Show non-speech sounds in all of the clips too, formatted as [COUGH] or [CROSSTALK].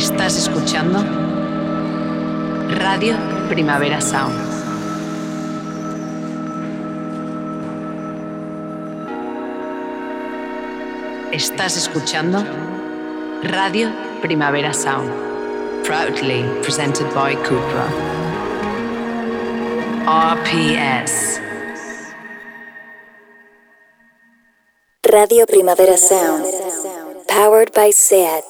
Estás escuchando Radio Primavera Sound. Estás escuchando Radio Primavera Sound. Proudly presented by Cupra. RPS. Radio Primavera Sound. Powered by SEAT.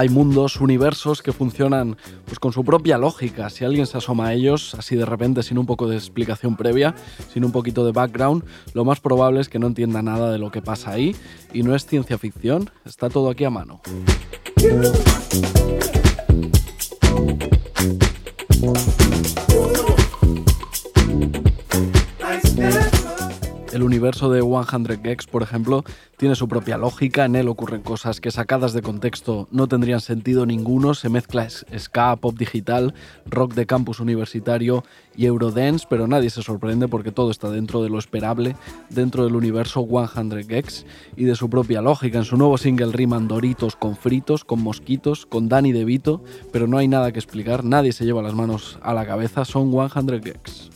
Hay mundos, universos que funcionan pues, con su propia lógica. Si alguien se asoma a ellos así de repente, sin un poco de explicación previa, sin un poquito de background, lo más probable es que no entienda nada de lo que pasa ahí. Y no es ciencia ficción, está todo aquí a mano. El universo de 100 Gex, por ejemplo, tiene su propia lógica, en él ocurren cosas que sacadas de contexto no tendrían sentido ninguno, se mezcla ska, pop digital, rock de campus universitario y eurodance, pero nadie se sorprende porque todo está dentro de lo esperable, dentro del universo 100 Gex y de su propia lógica. En su nuevo single riman doritos con fritos, con mosquitos, con Danny DeVito, pero no hay nada que explicar, nadie se lleva las manos a la cabeza, son 100 Gex.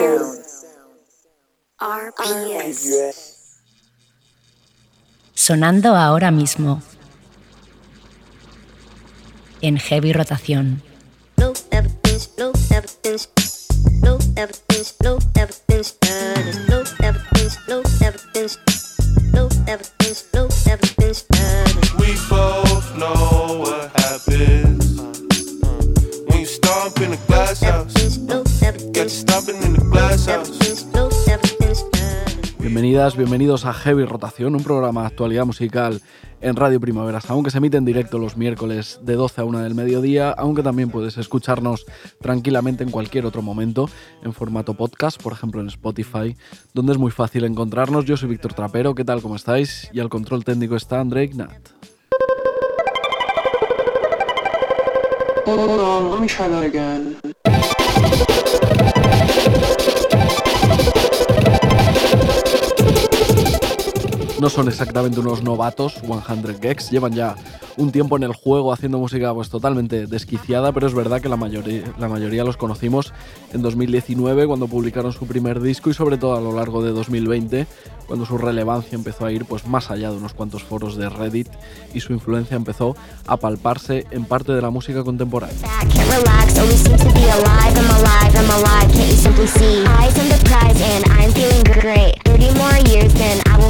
Sound. RPS. Sonando ahora mismo. En heavy rotación. no evidence, no evidence, no evidence, no evidence, no evidence, no evidence, Bienvenidos a Heavy Rotación, un programa de actualidad musical en Radio Primavera Sound que se emite en directo los miércoles de 12 a 1 del mediodía, aunque también puedes escucharnos tranquilamente en cualquier otro momento en formato podcast, por ejemplo en Spotify, donde es muy fácil encontrarnos. Yo soy Víctor Trapero, ¿qué tal? ¿Cómo estáis? Y al control técnico está André Ignat. No son exactamente unos novatos, 100 Gex, llevan ya un tiempo en el juego haciendo música pues totalmente desquiciada, pero es verdad que la mayoría, la mayoría los conocimos en 2019 cuando publicaron su primer disco y sobre todo a lo largo de 2020 cuando su relevancia empezó a ir pues más allá de unos cuantos foros de Reddit y su influencia empezó a palparse en parte de la música contemporánea.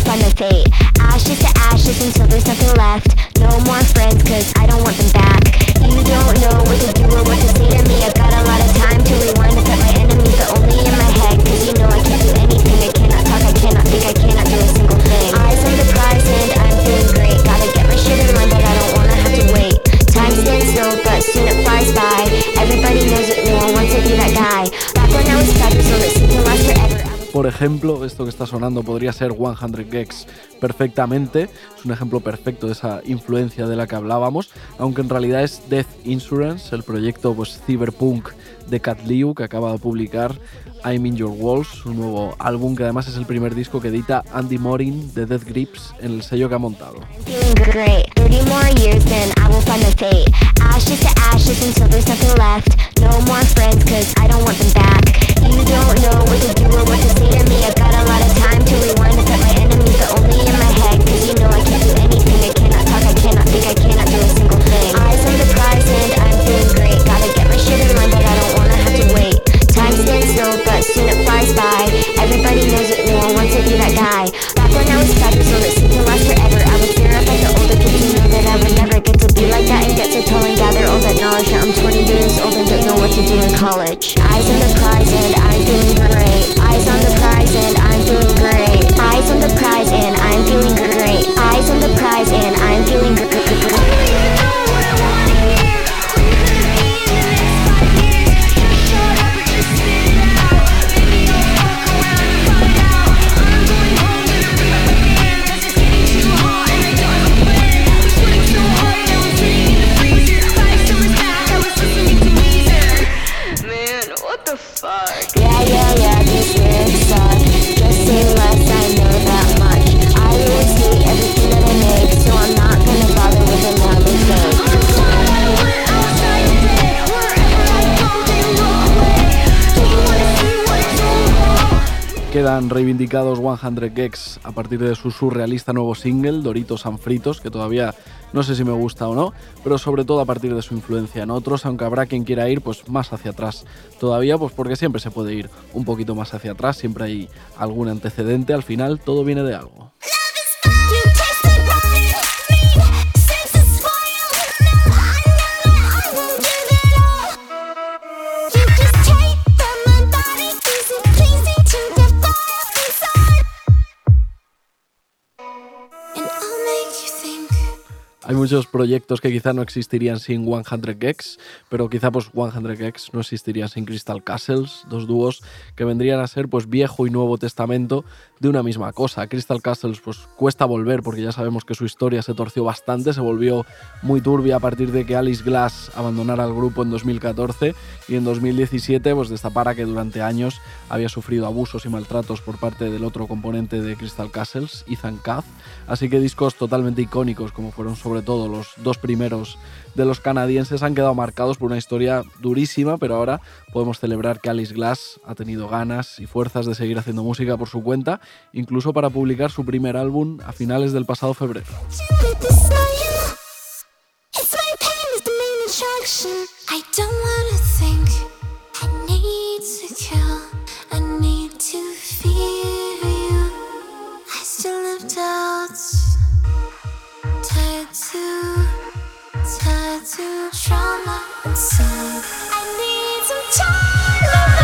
Eyes on the prize and I'm feeling great 30 more years then I will find my fate Ashes to ashes until there's nothing left. No more friends cause I don't want them back. You don't know what to do or what to say to me. I've got a lot of time to rewind to put my enemies But only in my head. Cause you know I can't do anything. I cannot talk, I cannot think, I cannot do a single thing. Eyes on the prize and I'm feeling great. Gotta get my shit in line but I don't wanna have to wait. Time stands still, but soon it flies by. Everybody knows it, no one wants to be that guy. Back when I was five years old, Por ejemplo, esto que está sonando podría ser 100 Gex perfectamente. Es un ejemplo perfecto de esa influencia de la que hablábamos, aunque en realidad es Death Insurance, el proyecto pues cyberpunk de Cat Liu que acaba de publicar I'm in Your Walls, su nuevo álbum que además es el primer disco que edita Andy Morin de Death Grips en el sello que ha montado. feeling great. 30 more years, then I will find my fate. Ashes to ashes until there's nothing left. No more friends, cause I don't want them back. You don't know what to do or what to say to me. I've got a lot of time to rewind to put my enemies, but only in my head, cause you know I can't do anything. I cannot talk, I cannot think, I cannot do a single thing. Eyes on the prize and I'm great. Time but soon it flies by. Everybody knows it, no one wants to be that guy. Back when I was five years old, it seemed to last forever. I was there up like the older kids, you know that I would never get to be like that and get to tall and gather all that knowledge. Now I'm 20 years old and don't know what to do in college. Eyes on the prize and I'm feeling great. Eyes on the prize and I'm feeling great. Eyes on the prize and I'm feeling great. Eyes on the prize and I'm feeling great. Quedan reivindicados 100 Gex a partir de su surrealista nuevo single, Doritos and Fritos, que todavía no sé si me gusta o no, pero sobre todo a partir de su influencia en otros, aunque habrá quien quiera ir pues más hacia atrás todavía, pues porque siempre se puede ir un poquito más hacia atrás, siempre hay algún antecedente, al final todo viene de algo. Hay muchos proyectos que quizá no existirían sin 100 Gex, pero quizá pues 100 Gex no existiría sin Crystal Castles, dos dúos que vendrían a ser pues viejo y nuevo testamento de una misma cosa. Crystal Castles pues cuesta volver porque ya sabemos que su historia se torció bastante, se volvió muy turbia a partir de que Alice Glass abandonara el grupo en 2014 y en 2017 pues destapara que durante años había sufrido abusos y maltratos por parte del otro componente de Crystal Castles, Ethan Kath, así que discos totalmente icónicos como fueron sobre sobre todo los dos primeros de los canadienses, han quedado marcados por una historia durísima, pero ahora podemos celebrar que Alice Glass ha tenido ganas y fuerzas de seguir haciendo música por su cuenta, incluso para publicar su primer álbum a finales del pasado febrero. Trauma inside. I need some time.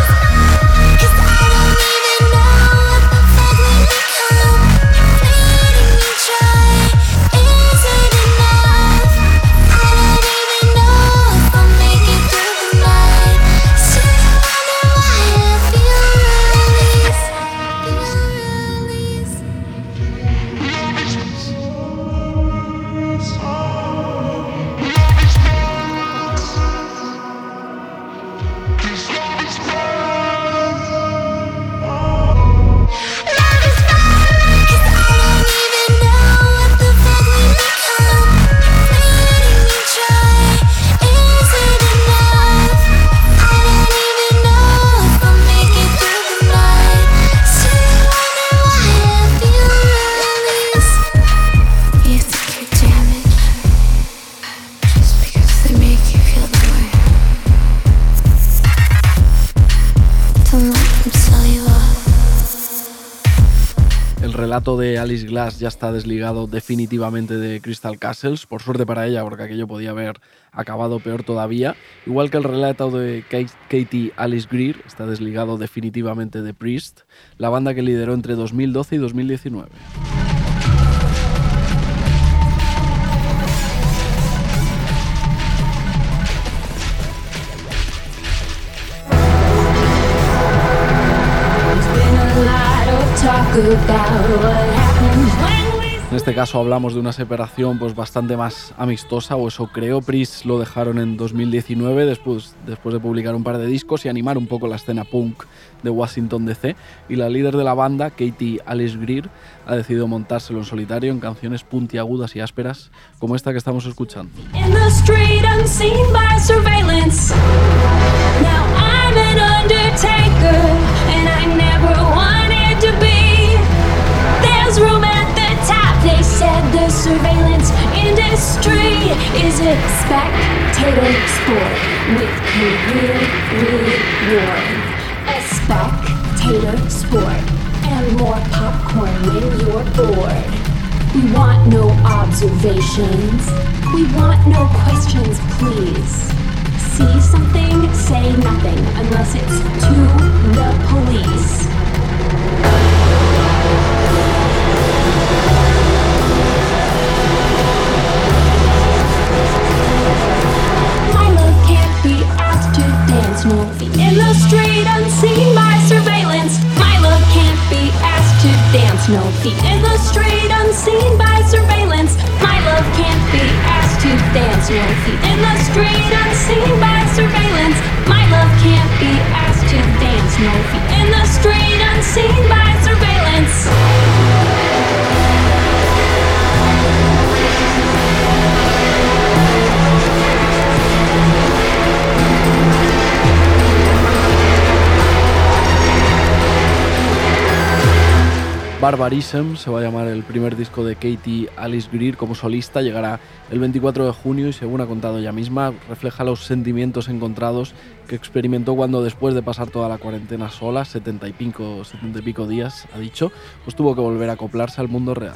De Alice Glass ya está desligado definitivamente de Crystal Castles, por suerte para ella, porque aquello podía haber acabado peor todavía. Igual que el relato de Katie Alice Greer está desligado definitivamente de Priest, la banda que lideró entre 2012 y 2019. En este caso hablamos de una separación pues bastante más amistosa, o eso creo. Pris lo dejaron en 2019 después, después de publicar un par de discos y animar un poco la escena punk de Washington DC. Y la líder de la banda, Katie Alice Greer, ha decidido montárselo en solitario en canciones puntiagudas y ásperas como esta que estamos escuchando. The surveillance industry is a spectator sport with career reward. A spectator sport and more popcorn when you're bored. We want no observations. We want no questions, please. See something, say nothing unless it's to the police. No feet in the street, unseen by surveillance. My love can't be asked to dance. No feet in the Barbarism se va a llamar el primer disco de Katie Alice Greer como solista, llegará el 24 de junio y según ha contado ella misma, refleja los sentimientos encontrados que experimentó cuando después de pasar toda la cuarentena sola, 70 y pico, 70 y pico días, ha dicho, pues tuvo que volver a acoplarse al mundo real.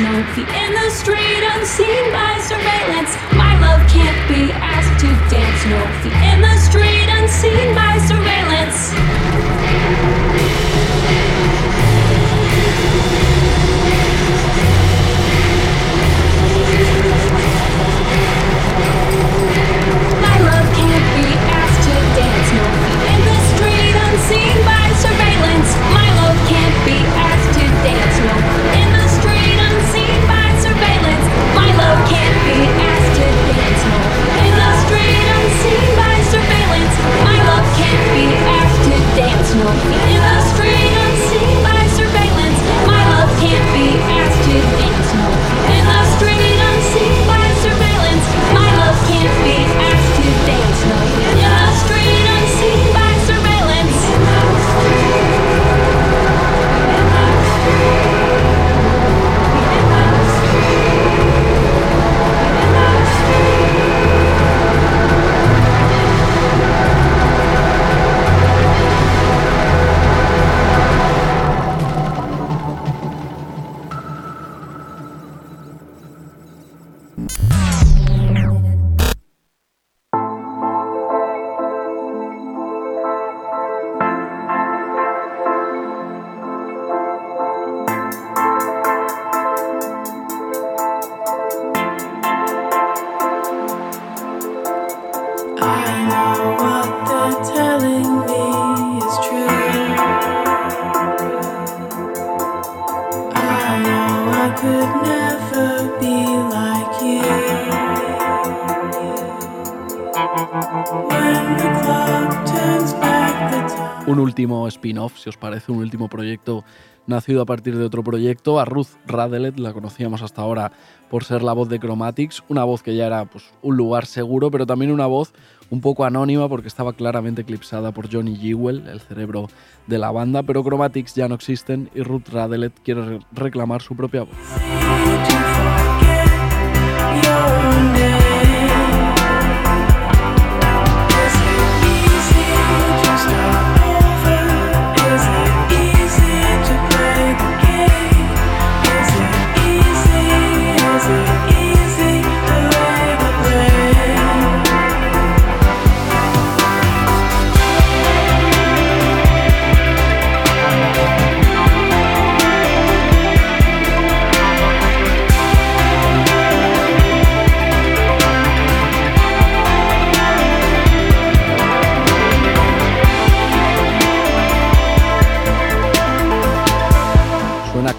No feet in the street, unseen by surveillance. My love can't be asked to dance. No feet in the street, unseen by surveillance. Un último proyecto nacido a partir de otro proyecto. A Ruth Radelet la conocíamos hasta ahora por ser la voz de Chromatics, una voz que ya era pues, un lugar seguro, pero también una voz un poco anónima porque estaba claramente eclipsada por Johnny Jewell, el cerebro de la banda, pero Chromatics ya no existen y Ruth Radelet quiere re- reclamar su propia voz.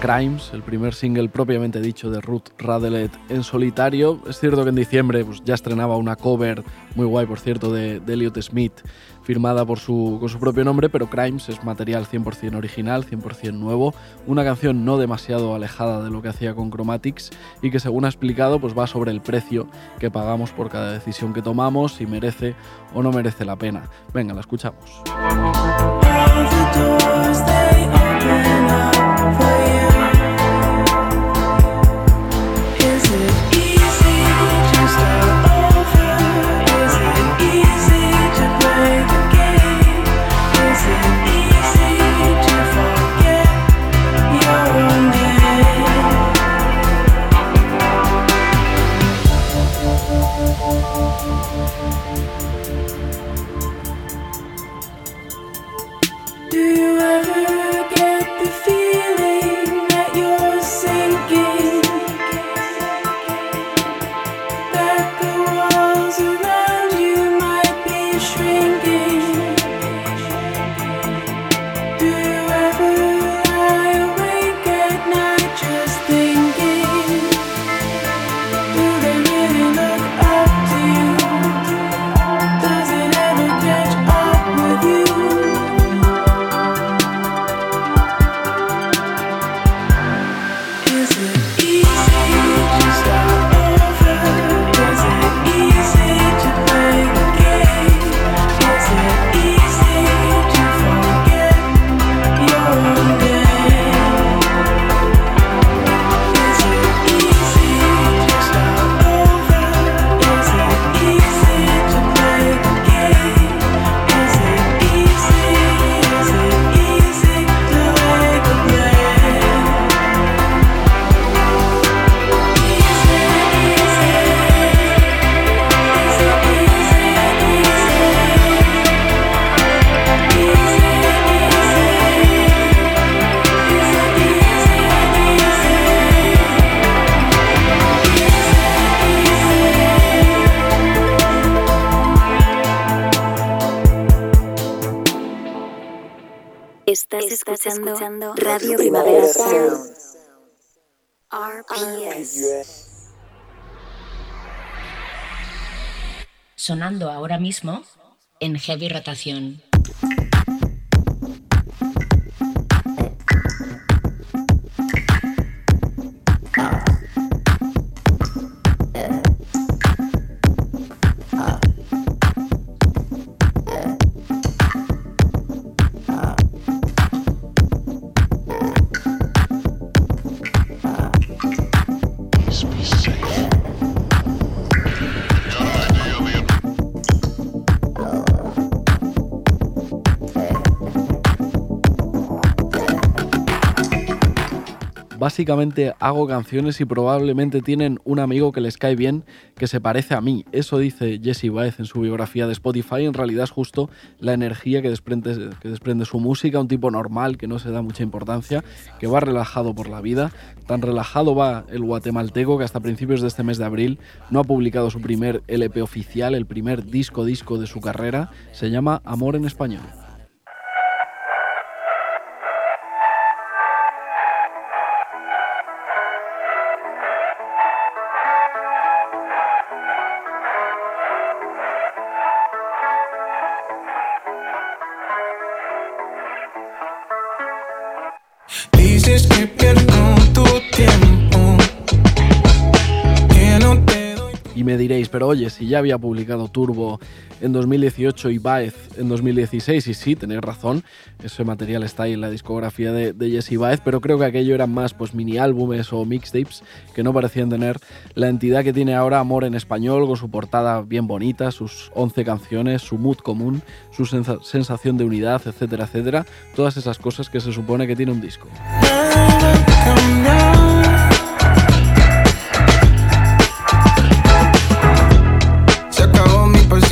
Crimes, el primer single propiamente dicho de Ruth Radelet en solitario. Es cierto que en diciembre pues, ya estrenaba una cover muy guay, por cierto, de, Elliot Smith, firmada por su, con su propio nombre, pero Crimes es material 100% original, 100% nuevo, una canción no demasiado alejada de lo que hacía con Chromatics y que según ha explicado pues va sobre el precio que pagamos por cada decisión que tomamos, si merece o no merece la pena. Venga, la escuchamos. RPS. Sonando ahora mismo en heavy rotación. Básicamente hago canciones y probablemente tienen un amigo que les cae bien que se parece a mí. Eso dice Jesse Baez en su biografía de Spotify. En realidad es justo la energía que desprende, que desprende su música, un tipo normal que no se da mucha importancia, que va relajado por la vida. Tan relajado va el guatemalteco que hasta principios de este mes de abril no ha publicado su primer LP oficial, el primer disco disco de su carrera. Se llama Amor en Español. Me diréis, pero oye, si ya había publicado Turbo en 2018 y Baez en 2016, y sí, tenéis razón, ese material está ahí en la discografía de, de Jesse Baez, pero creo que aquello eran más pues mini álbumes o mixtapes que no parecían tener la entidad que tiene ahora Amor en Español, con su portada bien bonita, sus 11 canciones, su mood común, su sensa- sensación de unidad, etcétera, etcétera, todas esas cosas que se supone que tiene un disco.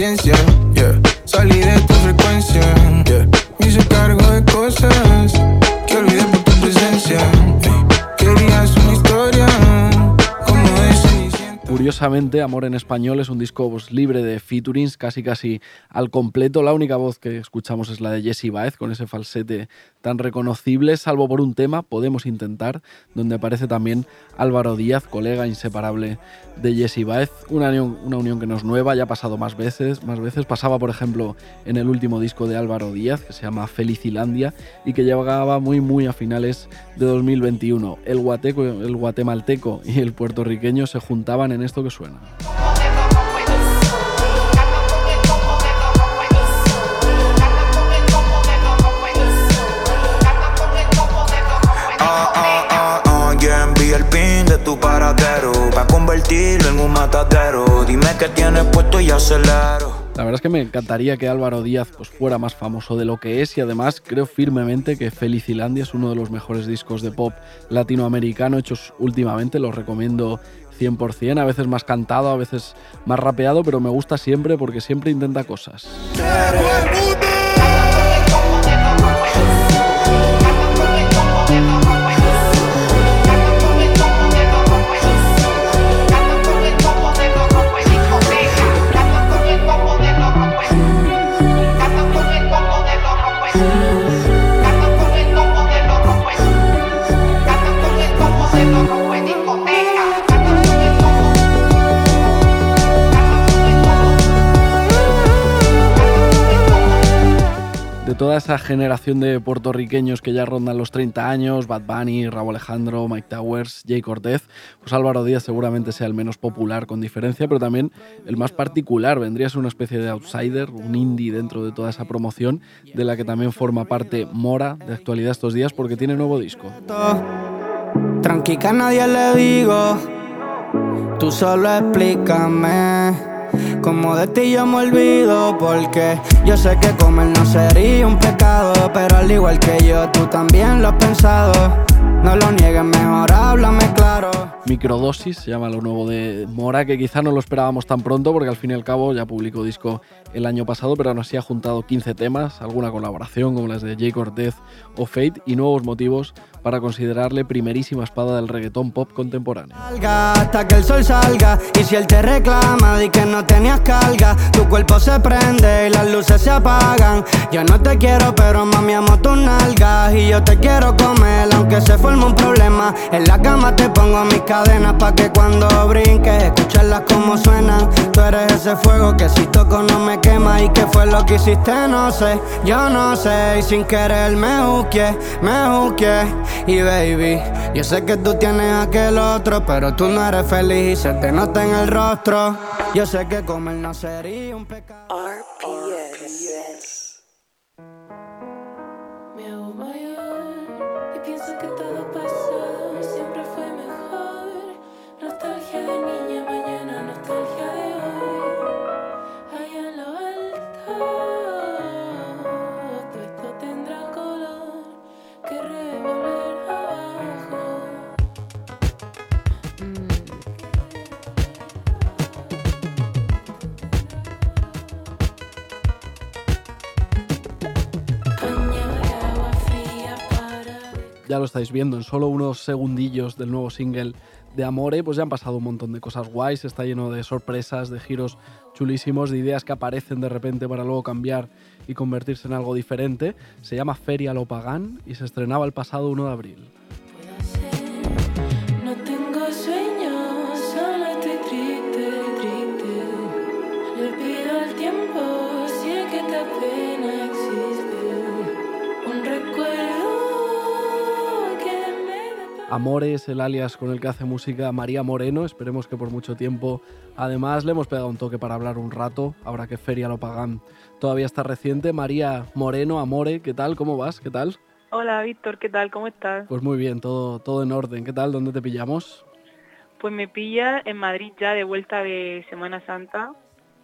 Yeah. Salí de tu frecuencia, yeah. Me hice cargo de cosas Curiosamente, Amor en Español es un disco pues, libre de featurings, casi casi al completo. La única voz que escuchamos es la de Jesse Baez, con ese falsete tan reconocible, salvo por un tema, Podemos Intentar, donde aparece también Álvaro Díaz, colega inseparable de Jesse Baez. Una unión, una unión que no es nueva, ya ha pasado más veces, más veces. Pasaba, por ejemplo, en el último disco de Álvaro Díaz, que se llama Felicilandia, y que llegaba muy, muy a finales de 2021. El, guateco, el guatemalteco y el puertorriqueño se juntaban en que suena. Ya envié el pin de tu paradero Pa' convertirlo en un matadero. Dime qué tienes puesto y acelero. La verdad es que me encantaría que Álvaro Díaz pues, fuera más famoso de lo que es y además creo firmemente que Felicilandia es uno de los mejores discos de pop latinoamericano hechos últimamente, los recomiendo 100%, a veces más cantado, a veces más rapeado, pero me gusta siempre porque siempre intenta cosas. Esa generación de puertorriqueños que ya rondan los 30 años, Bad Bunny, Raúl Alejandro, Mike Towers, Jay Cortez, pues Álvaro Díaz seguramente sea el menos popular con diferencia, pero también el más particular. Vendría a ser una especie de outsider, un indie dentro de toda esa promoción, de la que también forma parte Mora de actualidad estos días porque tiene nuevo disco. Tranqui que a nadie le digo, tú solo explícame. Como de ti yo me olvido porque yo sé que comer no sería un pecado Pero al igual que yo tú también lo has pensado. No lo niegues mejor háblame claro. Microdosis se llama lo nuevo de Mora, que quizá no lo esperábamos tan pronto porque al fin y al cabo ya publicó disco el año pasado, pero aún así ha juntado 15 temas, alguna colaboración como las de Jay Cortez o Fate y nuevos motivos para considerarle primerísima espada del reggaetón pop contemporáneo. Hasta que el sol salga Y si él te reclama di que no tenías carga Tu cuerpo se prende y las luces se apagan. Yo no te quiero pero mami amo tus nalgas Y yo te quiero comer aunque se forme un problema. En la cama te pongo mis cadenas pa' que cuando brinques Escucharlas como suenan. Tú eres ese fuego que si toco no me quema Y qué fue lo que hiciste no sé Yo no sé y sin querer me juzgué, me juzgué Y baby, yo sé que tú tienes aquel otro Pero tú no eres feliz y se te nota en el rostro Yo sé que comer no sería un pecado RPS. Me Ya lo estáis viendo, en solo unos segundillos del nuevo single de Amore, pues ya han pasado un montón de cosas guays, está lleno de sorpresas, de giros chulísimos, de ideas que aparecen de repente para luego cambiar y convertirse en algo diferente. Se llama Feria Lo Pagán y se estrenaba el pasado 1 de abril. Amore es el alias con el que hace música María Moreno. Esperemos que por mucho tiempo. Además, le hemos pegado un toque para hablar un rato. Ahora que Feria lo pagan todavía está reciente. María Moreno, Amore, ¿qué tal? ¿Cómo vas? ¿Qué tal? Hola Víctor, ¿qué tal? ¿Cómo estás? Pues muy bien, todo, todo en orden. ¿Qué tal? ¿Dónde te pillamos? Pues me pilla en Madrid ya de vuelta de Semana Santa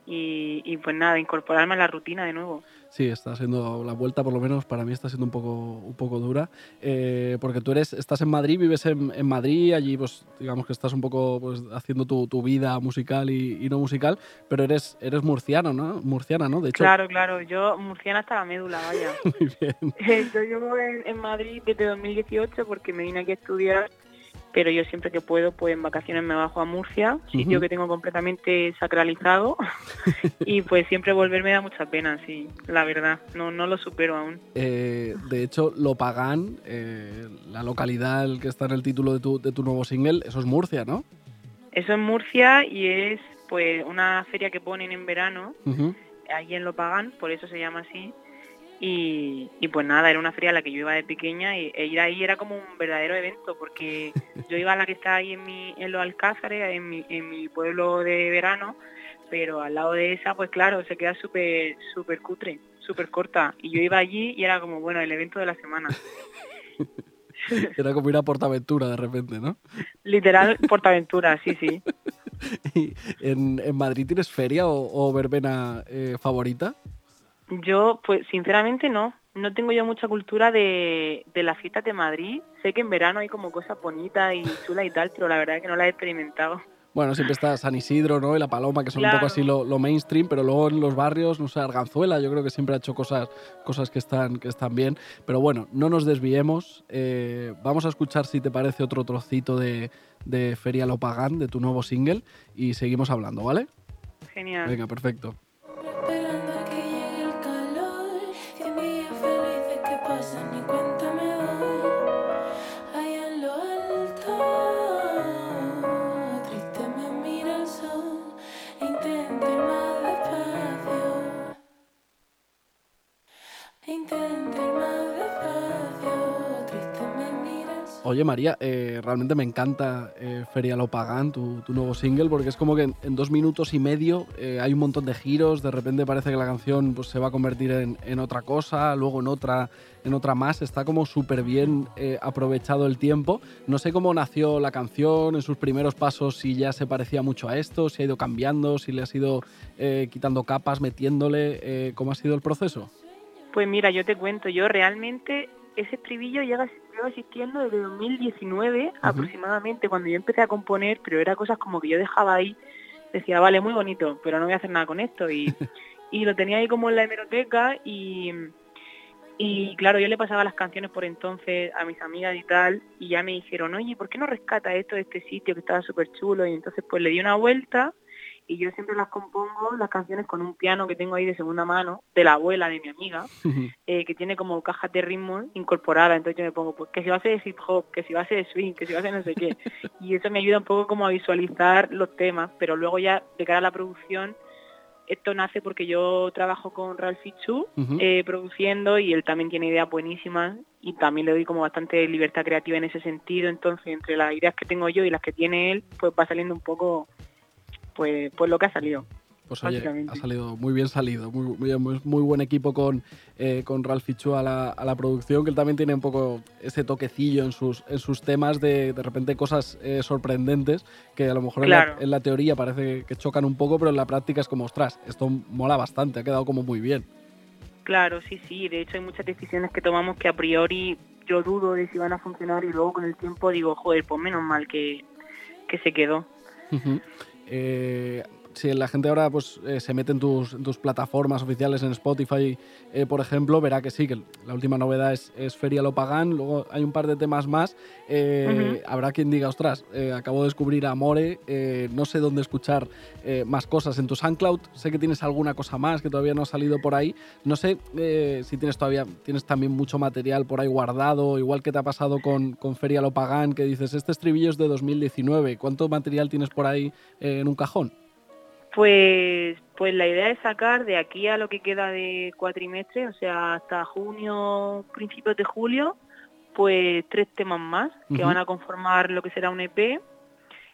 y, y pues nada, incorporarme a la rutina de nuevo. Sí, está siendo la vuelta, por lo menos para mí está siendo un poco, un poco dura, eh, porque tú eres, estás en Madrid, vives en, en Madrid, allí pues digamos que estás un poco pues, haciendo tu, tu vida musical y, y no musical, pero eres, eres murciano, ¿no? Murciana, ¿no? De hecho, Claro, claro, yo murciana hasta la médula, vaya. [LAUGHS] muy bien. [LAUGHS] Yo llevo en, en Madrid desde 2018 porque me vine aquí a estudiar, pero yo siempre que puedo, pues en vacaciones me bajo a Murcia, sitio que tengo completamente sacralizado, [LAUGHS] y pues siempre volver me da mucha pena, sí, la verdad, no, no lo supero aún. Eh, de hecho, Lopagán, eh, la localidad el que está en el título de tu, de tu nuevo single, eso es Murcia, ¿no? Eso es Murcia y es pues una feria que ponen en verano, Ujú. allí en Lopagán, por eso se llama así. Y, y pues nada, era una feria a la que yo iba de pequeña y e ir ahí era como un verdadero evento porque [LAUGHS] yo iba a la que está ahí en, mi, en los Alcázares, en mi, en mi pueblo de verano, pero al lado de esa, pues claro, se queda súper súper cutre, súper corta. Y yo iba allí y era como, bueno, el evento de la semana. [LAUGHS] Era como ir a Portaventura de repente, ¿no? Literal, Portaventura, sí, sí. [LAUGHS] Y ¿En, en Madrid tienes feria o, o verbena eh, favorita? Yo, pues sinceramente no. No tengo yo mucha cultura de, de las fiestas de Madrid. Sé que en verano hay como cosas bonitas y chulas y tal, pero la verdad es que no las he experimentado. Bueno, siempre está San Isidro, ¿no? Y La Paloma, que son un poco así lo, lo mainstream, pero luego en los barrios, no sé, Arganzuela, yo creo que siempre ha hecho cosas, cosas que, están, que están bien. Pero bueno, no nos desviemos. eh, vamos a escuchar, si te parece, otro trocito de, de Feria Lo Pagán, de tu nuevo single, y seguimos hablando, ¿vale? Genial. Venga, perfecto. Pasan y cuenta me doy. Allá en lo alto, triste me mira el sol. E intento ir más despacio. E intento ir más despacio. Triste me mira el sol. Oye, María, eh, realmente me encanta eh, Feria Lo Pagán, tu, tu nuevo single, porque es como que en, dos minutos y medio eh, hay un montón de giros, de repente parece que la canción pues, se va a convertir en, en otra cosa, luego en otra, en otra más, está como súper bien eh, aprovechado el tiempo. No sé cómo nació la canción, en sus primeros pasos, si ya se parecía mucho a esto, si ha ido cambiando, si le has ido quitando capas, metiéndole, ¿cómo ha sido el proceso? Pues mira, yo te cuento, yo realmente ese estribillo llega, lleva existiendo desde 2019 aproximadamente, cuando yo empecé a componer, pero era cosas como que yo dejaba ahí, decía, vale, muy bonito, pero no voy a hacer nada con esto. Y, [LAUGHS] y lo tenía ahí como en la hemeroteca y, y claro, yo le pasaba las canciones por entonces a mis amigas y tal, y ya me dijeron, oye, ¿por qué no rescata esto de este sitio que estaba súper chulo? Y entonces pues le di una vuelta y yo siempre las compongo, las canciones con un piano que tengo ahí de segunda mano, de la abuela de mi amiga, eh, que tiene como cajas de ritmo incorporadas, entonces yo me pongo, pues que si va a ser de hip hop, que si va a ser de swing, que si va a ser no sé qué, [LAUGHS] y eso me ayuda un poco como a visualizar los temas, pero luego ya de cara a la producción, esto nace porque yo trabajo con Ralph Chu Ujú. eh, produciendo y él también tiene ideas buenísimas y también le doy como bastante libertad creativa en ese sentido, entonces entre las ideas que tengo yo y las que tiene él, pues va saliendo un poco pues pues lo que ha salido. Pues oye, ha salido muy bien salido, muy, muy, muy- buen equipo con, eh, con Ralph Fichu a la, a la producción, que él también tiene un poco ese toquecillo en sus, en sus temas de de repente cosas eh, sorprendentes que a lo mejor en, la, en la teoría parece que, chocan un poco, pero en la práctica es como, ostras, esto mola bastante, ha quedado como muy bien. Claro, sí, sí. De hecho, hay muchas decisiones que tomamos que a priori yo dudo de si van a funcionar y luego con el tiempo digo, joder, pues menos mal que, que se quedó. Eh, si la gente ahora pues, eh, se mete en tus, en tus plataformas oficiales, en Spotify, eh, por ejemplo, verá que sí, que la última novedad es, es Feria Lo Pagán, luego hay un par de temas más. Eh, Habrá quien diga, ostras, acabo de descubrir Amore, no sé dónde escuchar más cosas en tu SoundCloud, sé que tienes alguna cosa más que todavía no ha salido por ahí, no sé si tienes todavía, tienes también mucho material por ahí guardado, igual que te ha pasado con, con Feria Lo Pagán, que dices, este estribillo es de 2019, ¿cuánto material tienes por ahí en un cajón? Pues, pues la idea es sacar de aquí a lo que queda de cuatrimestre, o sea, hasta junio, principios de julio, pues tres temas más que van a conformar lo que será un EP,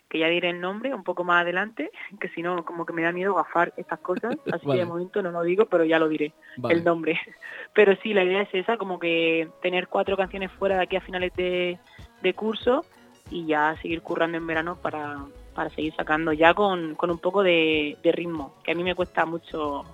que ya diré el nombre un poco más adelante, [LAUGHS] que si no como que me da miedo gafar estas cosas, [LAUGHS] así que de momento no lo digo, pero ya lo diré, Vale. el nombre. [LAUGHS] Pero sí, la idea es esa, como que tener cuatro canciones fuera de aquí a finales de, de curso y ya seguir currando en verano para, para seguir sacando ya con, con un poco de, de ritmo, que a mí me cuesta mucho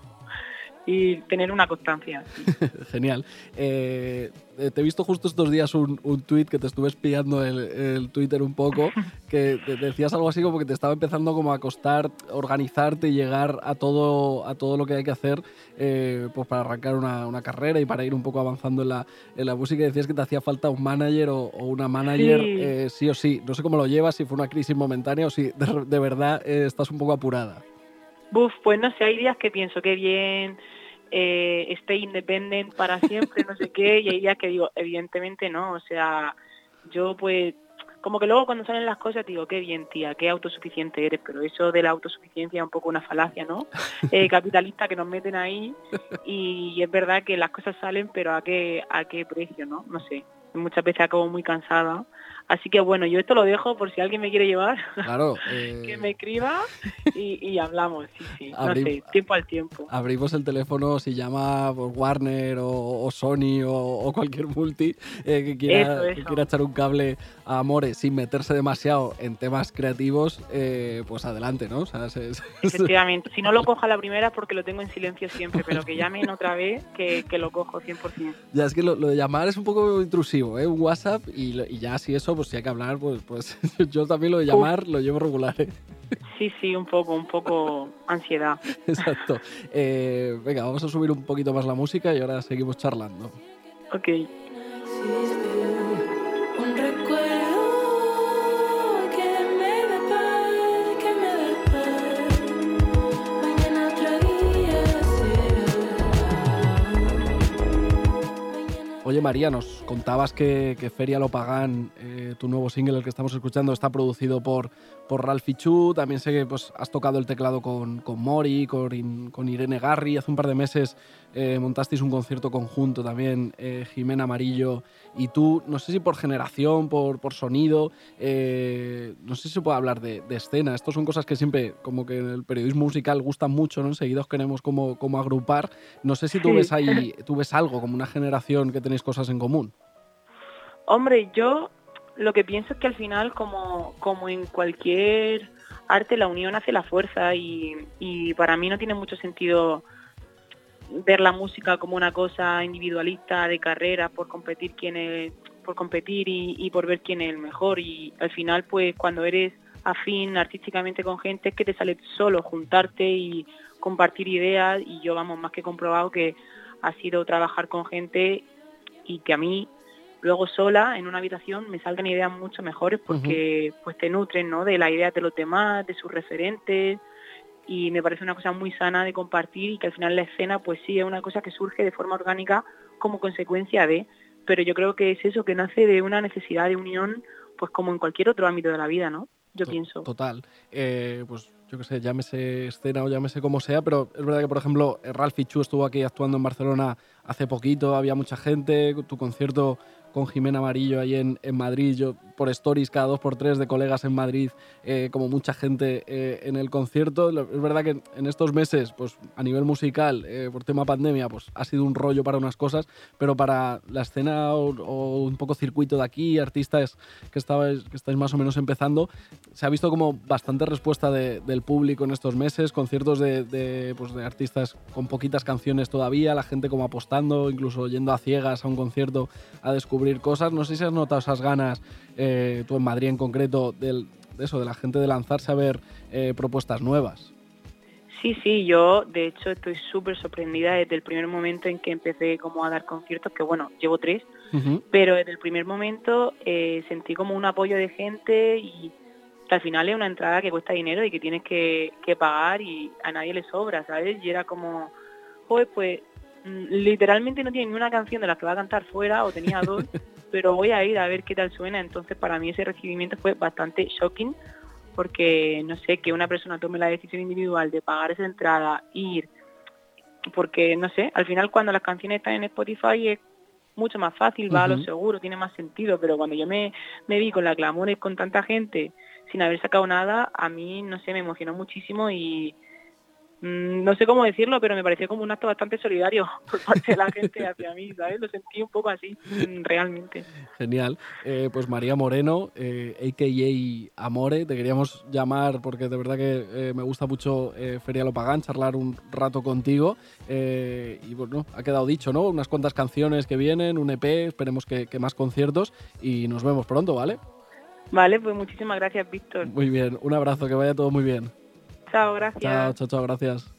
y tener una constancia. [LAUGHS] Genial. Eh, eh, te he visto justo estos días un, un tuit que te estuve espiando el, el Twitter un poco, [LAUGHS] que te- decías algo así como que te estaba empezando como a costar organizarte y llegar a todo, a todo lo que hay que hacer eh, pues para arrancar una, una carrera y para ir un poco avanzando en la, en la música. Y decías que te hacía falta un manager o, o una manager Sí. eh, sí o sí. No sé cómo lo llevas, si fue una crisis momentánea o si de, de verdad eh, estás un poco apurada. Buf, pues no sé, hay días que pienso que bien, eh, stay independent para siempre, no sé qué, y hay días que digo, evidentemente no, o sea, yo pues, como que luego cuando salen las cosas digo, qué bien tía, qué autosuficiente eres, pero eso de la autosuficiencia es un poco una falacia, ¿no? Eh, [LAUGHS] capitalista que nos meten ahí y es verdad que las cosas salen, pero a qué, a qué precio, ¿no? No sé, muchas veces acabo muy cansada. Así que bueno, yo esto lo dejo por si alguien me quiere llevar, Claro. [LAUGHS] eh, que me escriba y, y hablamos, sí, sí, no Abrí- sé, tiempo al tiempo. abrimos el teléfono si llama pues, Warner o, o Sony o, o cualquier multi eh, que, quiera, Eso, que eso. quiera echar un cable a Amores sin meterse demasiado en temas creativos, eh, pues adelante, ¿no? O sea, se- se- Efectivamente, si no lo cojo a la primera es porque lo tengo en silencio siempre, pero que llamen otra vez que, que lo cojo 100%. ya es que lo, lo de llamar es un poco intrusivo, ¿eh? Un WhatsApp y, y ya si eso, pues si hay que hablar, pues, pues [LAUGHS] yo también lo de llamar lo llevo regular, ¿eh? Sí, sí, un poco, un poco ansiedad. [LAUGHS] Exacto. Eh, venga, vamos a subir un poquito más la música y ahora seguimos charlando. Ok. Oye María, nos contabas que, que Feria Lo Pagán, eh, tu nuevo single, el que estamos escuchando, está producido por, por Ralphie Chu. También sé que pues, has tocado el teclado con, con Mori, con, con Irene Garri. Hace un par de meses eh, montasteis un concierto conjunto también, eh, Jimena Amarillo y tú. No sé si por generación, por, por sonido, eh, no sé si se puede hablar de, de escena. Estas son cosas que siempre, como que en el periodismo musical gustan mucho, ¿no? Enseguida os queremos como, como agrupar. No sé si tú Sí. ves ahí, tú ves algo, como una generación que tenéis cosas en común. Hombre, yo lo que pienso es que al final, como, como en cualquier arte, la unión hace la fuerza y, para mí no tiene mucho sentido ver la música como una cosa individualista de carrera por competir quién es, por competir y por ver quién es el mejor y al final pues cuando eres afín artísticamente con gente es que te sale solo juntarte y compartir ideas y yo vamos más que comprobado que ha sido trabajar con gente y que a mí luego sola en una habitación me salgan ideas mucho mejores porque pues te nutren ¿no? de la idea de los demás, de sus referentes y me parece una cosa muy sana de compartir y que al final la escena pues sí es una cosa que surge de forma orgánica como consecuencia de, pero yo creo que es eso que nace de una necesidad de unión pues como en cualquier otro ámbito de la vida, ¿no? Yo pienso. Total. Eh, pues yo qué sé, llámese escena o llámese como sea, pero es verdad que, por ejemplo, Ralph Chu estuvo aquí actuando en Barcelona hace poquito, había mucha gente, tu concierto con Jimena Amarillo ahí en, en Madrid, yo por stories cada dos por tres de colegas en Madrid, eh, como mucha gente eh, en el concierto. Es verdad que en estos meses, pues a nivel musical, eh, por tema pandemia, pues ha sido un rollo para unas cosas, pero para la escena o, o un poco circuito de aquí, artistas que, estabais, que estáis más o menos empezando, se ha visto como bastante respuesta de- del público en estos meses, conciertos de, de, pues, de artistas con poquitas canciones todavía, la gente como apostando, incluso yendo a ciegas a un concierto a descubrir cosas. No sé si has notado esas ganas, eh, tú en Madrid en concreto, del, de eso, de la gente de lanzarse a ver eh, propuestas nuevas. Sí, sí, yo de hecho estoy súper sorprendida desde el primer momento en que empecé como a dar conciertos, que bueno, llevo tres, pero desde el primer momento eh, sentí como un apoyo de gente y al final es una entrada que cuesta dinero y que tienes que, que pagar y a nadie le sobra, ¿sabes? Y era como, joder, pues mm, literalmente no tiene ni una canción de las que va a cantar fuera o tenía [LAUGHS] dos, pero voy a ir a ver qué tal suena, entonces para mí ese recibimiento fue bastante shocking porque no sé, que una persona tome la decisión individual de pagar esa entrada, ir, porque no sé, al final cuando las canciones están en Spotify es mucho más fácil, va a lo seguro, tiene más sentido, pero cuando yo me, me vi con la clamores con tanta gente sin haber sacado nada, a mí, no sé, me emocionó muchísimo y mm, no sé cómo decirlo, pero me pareció como un acto bastante solidario [LAUGHS] por parte de la gente hacia mí, ¿sabes? Lo sentí un poco así, mm, realmente. Genial. Eh, pues María Moreno, eh, a.k.a. Amore, te queríamos llamar porque de verdad que eh, me gusta mucho eh, Feria Lopagán, charlar un rato contigo. Eh, y bueno, ha quedado dicho, ¿no? Unas cuantas canciones que vienen, un EP, esperemos que, que más conciertos y nos vemos pronto, ¿vale? Vale, pues muchísimas gracias, Víctor. Muy bien, un abrazo, que vaya todo muy bien. Chao, gracias. Chao, chao, chao, gracias.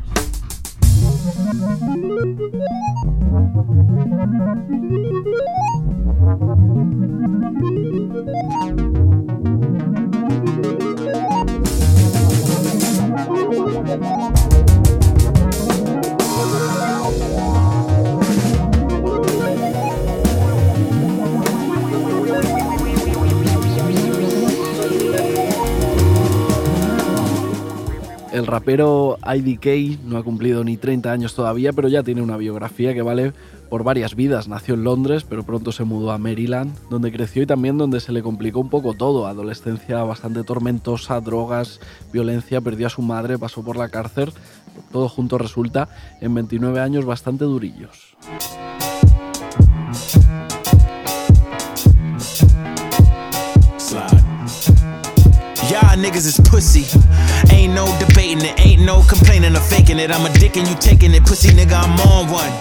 Rapero IDK no ha cumplido ni 30 años todavía, pero ya tiene una biografía que vale por varias vidas. Nació en Londres, pero pronto se mudó a Maryland, donde creció y también donde se le complicó un poco todo. Adolescencia bastante tormentosa, drogas, violencia, perdió a su madre, pasó por la cárcel. Todo junto resulta en 29 años bastante durillos. Niggas is pussy. Ain't no debating ain't no complaining or faking it. I'm a dick and you taking it, pussy nigga, I'm on one.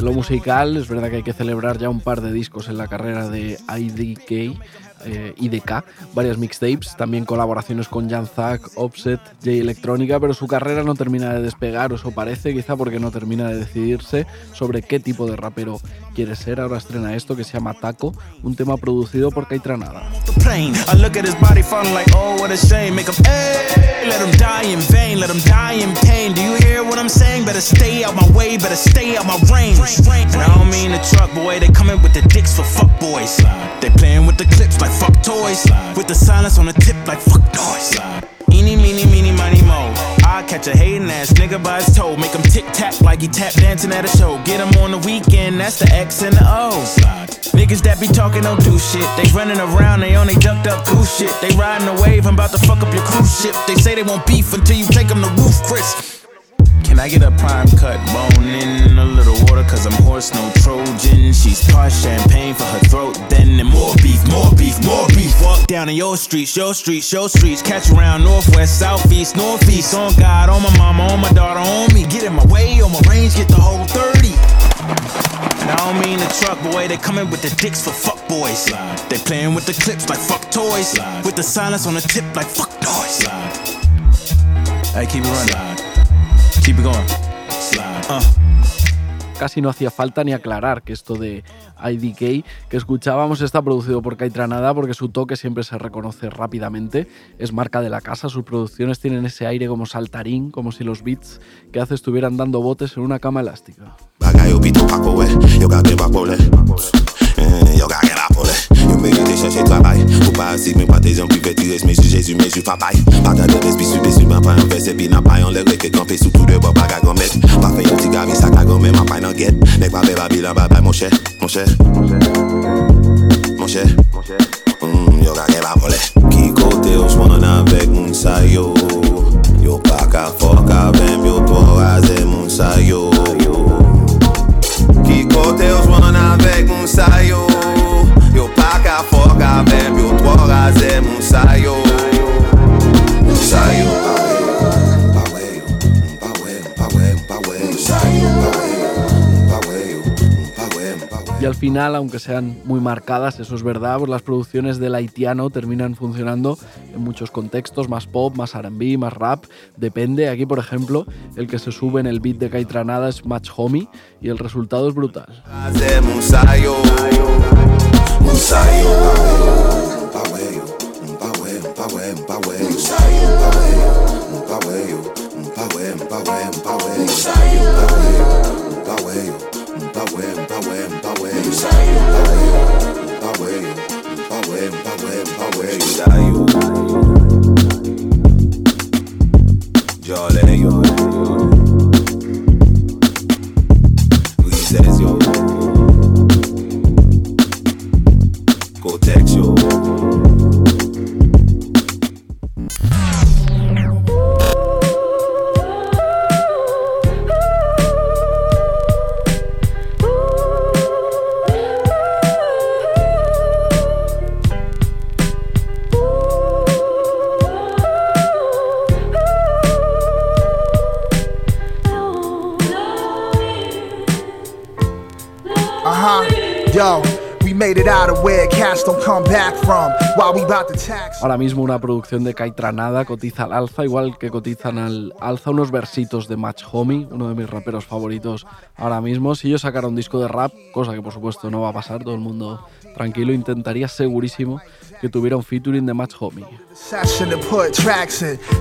Lo musical, es verdad que hay que celebrar ya un par de discos en la carrera de IDK. eh, IDK, varias mixtapes, también colaboraciones con Jan Zack, Offset, J Electrónica, pero su carrera no termina de despegar, o eso parece, quizá porque no termina de decidirse sobre qué tipo de rapero quiere ser. Ahora estrena esto que se llama Taco, un tema producido por Caitranada. oh, what a shame. Make him, hey, let him die in vain, let him die in pain. Do you hear what I'm saying? Better stay out my way, better stay out my range. And I don't mean the truck, boy, they coming with the dicks for fuck boys. They playing with the clips like fuck toys, with the silence on the tip like fuck noise. Eeny, meeny, meeny, miny. I catch a hating ass nigga by his toe. Make him tic tac like he tap dancing at a show. Get him on the weekend, that's the X and the O. Niggas that be talking don't do shit. They running around, they only ducked up goose shit. They riding a wave, I'm about to fuck up your cruise ship. They say they won't beef until you take them to roof, Chris. Can I get a prime cut bone in a little water? Cause I'm horse, no Trojan. She's posh champagne for her throat. Then and more beef, more beef, more beef. Walk down in your streets, your streets, your streets. Catch around northwest, southeast, northeast. On God, on my mama, on my daughter, on me. Get in my way, on my range, get the whole 30. And I don't mean the truck, boy. They coming with the dicks for fuck boys. They playing with the clips like fuck toys. With the silence on the tip like fuck noise. Hey, keep it running. Keep it going. Uh. Casi no hacía falta ni aclarar que esto de IDK que escuchábamos está producido por Caitranada porque su toque siempre se reconoce rápidamente, es marca de la casa, sus producciones tienen ese aire como saltarín, como si los beats que hace estuvieran dando botes en una cama elástica. yo ka gen apole Yo merite chansye trabay Ou parasik men patejan prive tires Men ju jesu men ju papay. Pata de lesbi sube sube an pa yon verse Bi nan pa yon le reke kampe sou tout de bo baga gomet. Pa fe yon ti gavi sa ka gomet man pa yon get. Nek pa be babilan babay mon chè, mon chè Mon chè, mm, yo ka gen apole Ki kote yo swan avèk moun sa yo. Yo pa ka fok avèm yo to raze moun sa yo. Kote yo jwan avèk moun sa Yo. Yo pa ka fok avèm Yo tro raze moun sa yo. Moun sayo Y al final, aunque sean muy marcadas, eso es verdad, pues las producciones del haitiano terminan funcionando en muchos contextos, más pop, más RB, más rap, depende. Aquí, por ejemplo, el que se sube en el beat de Caitranada es Match Homie y el resultado es brutal. Yo le yo Ahora mismo una producción de Caitranada cotiza al alza, igual que cotizan al alza unos versitos de Match Homie, uno de mis raperos favoritos ahora mismo. Si yo sacara un disco de rap, cosa que por supuesto no va a pasar, todo el mundo tranquilo, intentaría segurísimo que tuviera un featuring de Match Homie. Put.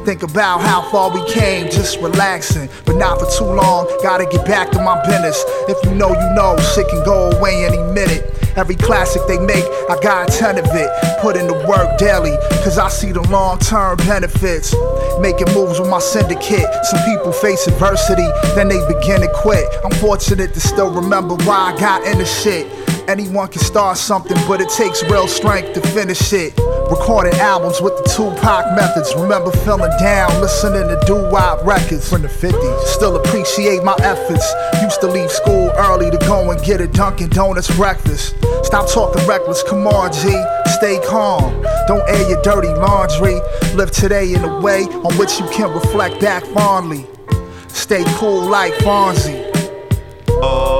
Think about how far we came, just relaxing. But not for too long, gotta get back to my business. If you know, you know, shit can go away any minute. Every classic they make, I got a ton of it. Put in the work daily, cause I see the long term benefits. Making moves with my syndicate. Some people face adversity, then they begin to quit. I'm fortunate to still remember why I got into shit. Anyone can start something, but it takes real strength to finish it. Recording albums with the Tupac methods. Remember feeling down, listening to doo-wop records from the 50s. Still appreciate my efforts. Used to leave school early to go and get a Dunkin' Donuts breakfast. Stop talking reckless, come on, G. Stay calm. Don't air your dirty laundry. Live today in a way on which you can reflect back fondly. Stay cool like Fonzie. Oh,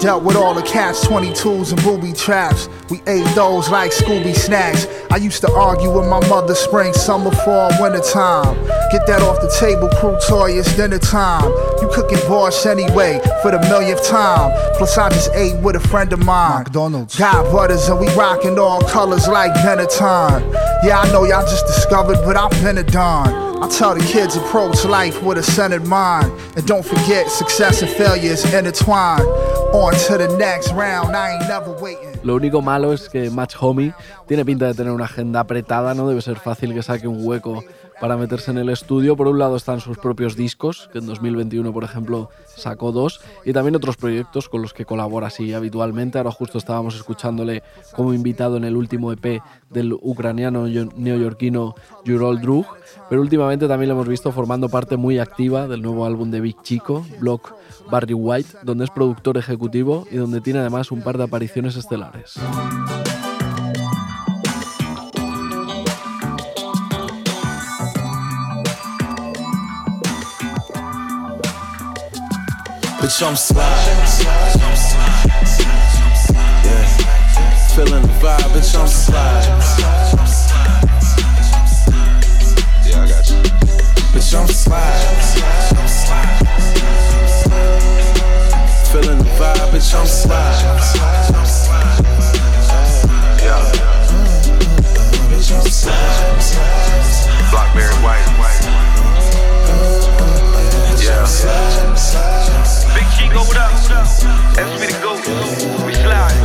Dealt with all the cats, 22s and booby traps. We ate those like Scooby snacks. I used to argue with my mother spring, summer, fall, winter time. Get that off the table, crew toy, it's dinner time. You cooking borscht anyway for the millionth time. Plus, I just ate with a friend of mine. McDonald's. Got butters and we rocking all colors like Benetton. Yeah, I know y'all just discovered, but I've been a don. I tell the kids approach life with a centered mind. And don't forget, success and failure is intertwined. On to the next round, I ain't never waiting. Lo único malo es que Match Homie tiene pinta de tener una agenda apretada, no debe ser fácil que saque un hueco para meterse en el estudio. Por un lado están sus propios discos, que en 2021, por ejemplo, sacó dos, y también otros proyectos con los que colabora así habitualmente. Ahora justo estábamos escuchándole como invitado en el último EP del ucraniano neoyorquino Jurol Drug, pero últimamente también lo hemos visto formando parte muy activa del nuevo álbum de Big Chico, Block Barry White, donde es productor ejecutivo y donde tiene además un par de apariciones estelares. Bitch, I'm slide. Yeah. Feeling the vibe, bitch, I'm slide. Yeah, I got you. Bitch, I'm slide. Feeling the vibe, bitch, I'm slide. Yeah. Blackberry white. Yeah. Big Chico, what up? That's me to go. We slide.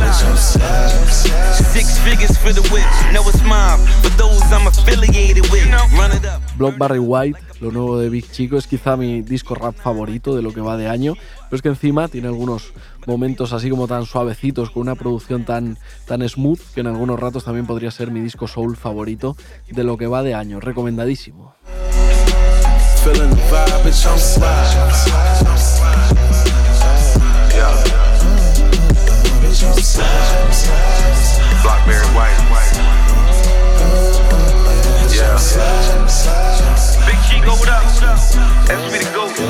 Six figures for the whip, know it's mine. For those I'm affiliated with, run it up. Block Barry White, lo nuevo de Big Chico, es quizá mi disco rap favorito de lo que va de año, pero es que encima tiene algunos momentos así como tan suavecitos, con una producción tan, tan smooth, que en algunos ratos también podría ser mi disco soul favorito de lo que va de año. Recomendadísimo. Blackberry white. Yeah. Big Chico, what up? That's me to go.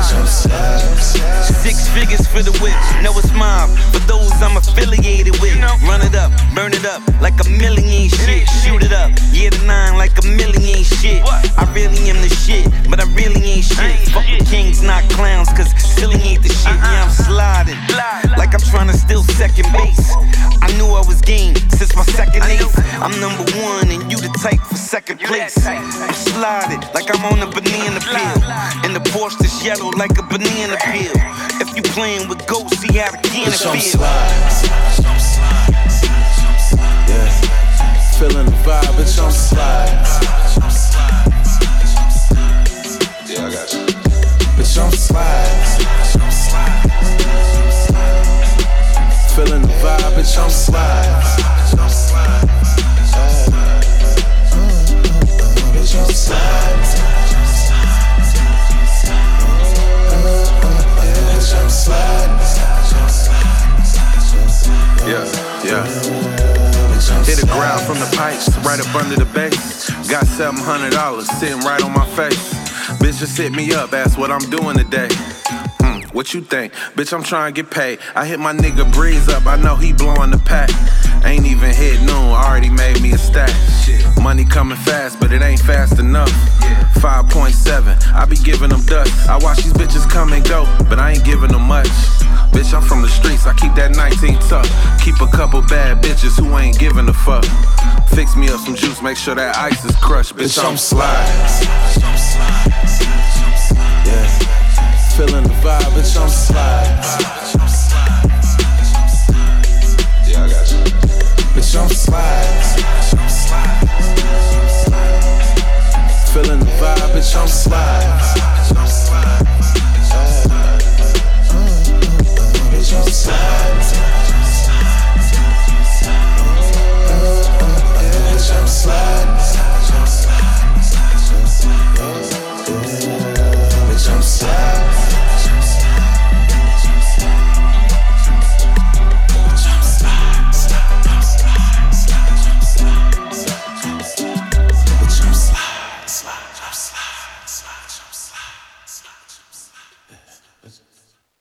Six figures for the whip, know it's mine. For those I'm affiliated with, run it up, burn it up like a million shit. Shoot it up, yeah the nine like a million shit. I really am the shit, but I really ain't shit. Fuck kings, not clowns, cause silly ain't the shit. Yeah, I'm sliding like I'm trying to steal second base. I knew I was game since my second ace. I'm number one and you the type for second place. I'm sliding like I'm on a banana peel. And the Porsche is yellow like a banana peel. If you playing with ghosts, see how the can I'm feel. Yeah. Feeling the vibe, bitch, I'm slide. Yeah, I got you. Bitch, I'm slide. Feeling the vibe, bitch, I'm slide. Bitch, I'm slide. Yeah, yeah. Hit the ground from the pipes, right up under the base. Got seven hundred dollars sitting right on my face. Bitch just hit me up, ask what I'm doing today. Hmm, what you think? Bitch, I'm trying to get paid. I hit my nigga Breeze up, I know he blowing the pack. Ain't even hit noon, already made me a stack. Money coming fast, but it ain't fast enough. 5.7, I be giving them dust. I watch these bitches come and go, but I ain't giving them much. Bitch, I'm from the streets, I keep that 19 tuck. Keep a couple bad bitches who ain't giving a fuck. Fix me up some juice, make sure that ice is crushed. Bitch, I'm slide. Yeah. Feeling the vibe, bitch, I'm slide. Bitch, I'm slide. Feeling the vibe, bitch, I'm slide. Bitch, I'm slide. Bitch, I'm slide.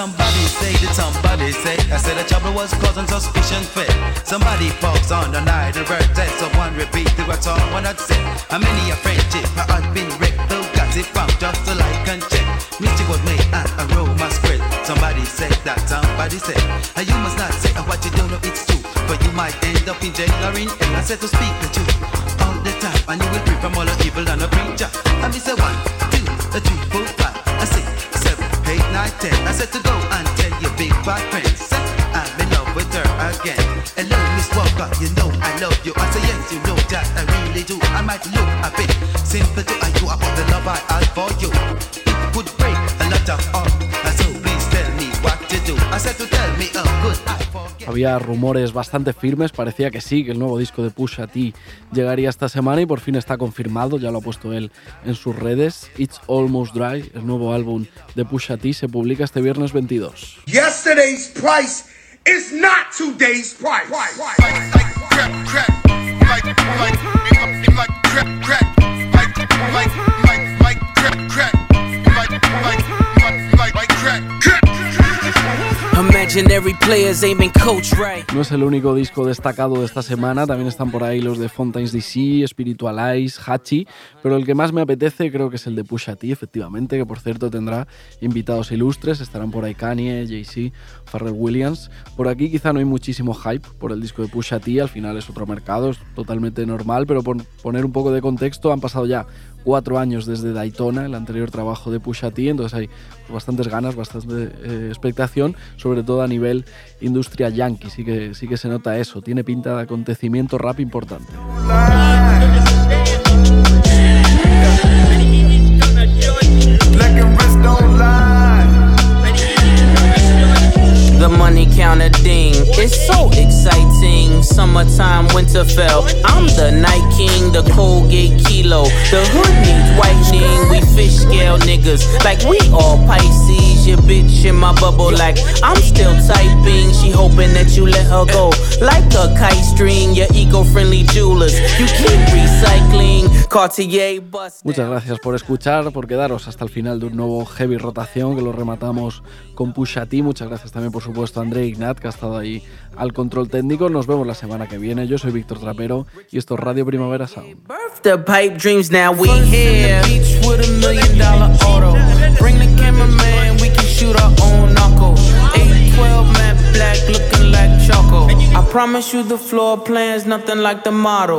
Somebody say that somebody say I said the trouble was causing suspicion fit. Somebody falls on the night and bird dead. So one repeat to what someone had said. How many a friendship I had been wrecked? Though got it found just to like and check. Mystic was made and aroma spread. Somebody said that somebody said. And you must not say what you don't know it's true. But you might end up in jail or in hell. I said to speak the truth all the time. And you will free from all the evil and the preacher. And me say one, two, a three, four, five, a six, eight, nine, ten. I said to go and tell your big bad friends. I'm in love with her again. Hello, Miss Walker, you know I love you. I say yes, you know that I really do. I might look a bit simple to you about the love I had for you. It would break a lot of heart. So please tell me what to do. I said to tell me a good I forget. Había rumores bastante firmes, parecía que sí, que el nuevo disco de Pusha T llegaría esta semana y por fin está confirmado, ya lo ha puesto él en sus redes. It's Almost Dry, el nuevo álbum de Pusha T, se publica este viernes 22. Yesterday's price is not today's price. No es el único disco destacado de esta semana, también están por ahí los de Fontaines DC, Spiritualize, Hachi, pero el que más me apetece creo que es el de Pusha T, efectivamente, que por cierto tendrá invitados ilustres, estarán por ahí Kanye, Jay-Z, Pharrell Williams. Por aquí quizá no hay muchísimo hype por el disco de Pusha T, al final es otro mercado, es totalmente normal, pero por poner un poco de contexto, han pasado ya cuatro años desde Daytona, el anterior trabajo de Pusha T, entonces hay bastantes ganas, bastante eh, expectación, sobre todo a nivel industria yankee, sí que, sí que se nota eso, tiene pinta de acontecimiento rap importante. Money counter ding. It's so exciting. Summertime, Winterfell. I'm the Night King, the Colgate Kilo. The hood needs whitening. We fish scale niggas. Like we all Pisces. Your bitch in my bubble. Like I'm still typing. She hoping that you let her go. Like a kite string. Your eco friendly jewelers. You keep recycling. Cartier bust. Muchas gracias por escuchar, por quedaros hasta el final de un nuevo Heavy Rotación que lo rematamos con Pusha T. Muchas gracias también, por supuesto, André Ignat, que ha estado ahí al control técnico. Nos vemos la semana que viene. Yo soy Víctor Trapero y esto es Radio Primavera Sound. The pipe dreams now we here. Beach with a million dollar auto. Bring the cameraman, we can shoot our own knuckle. 812 matte black looking like choco. I promise you the floor plan's nothing like the model.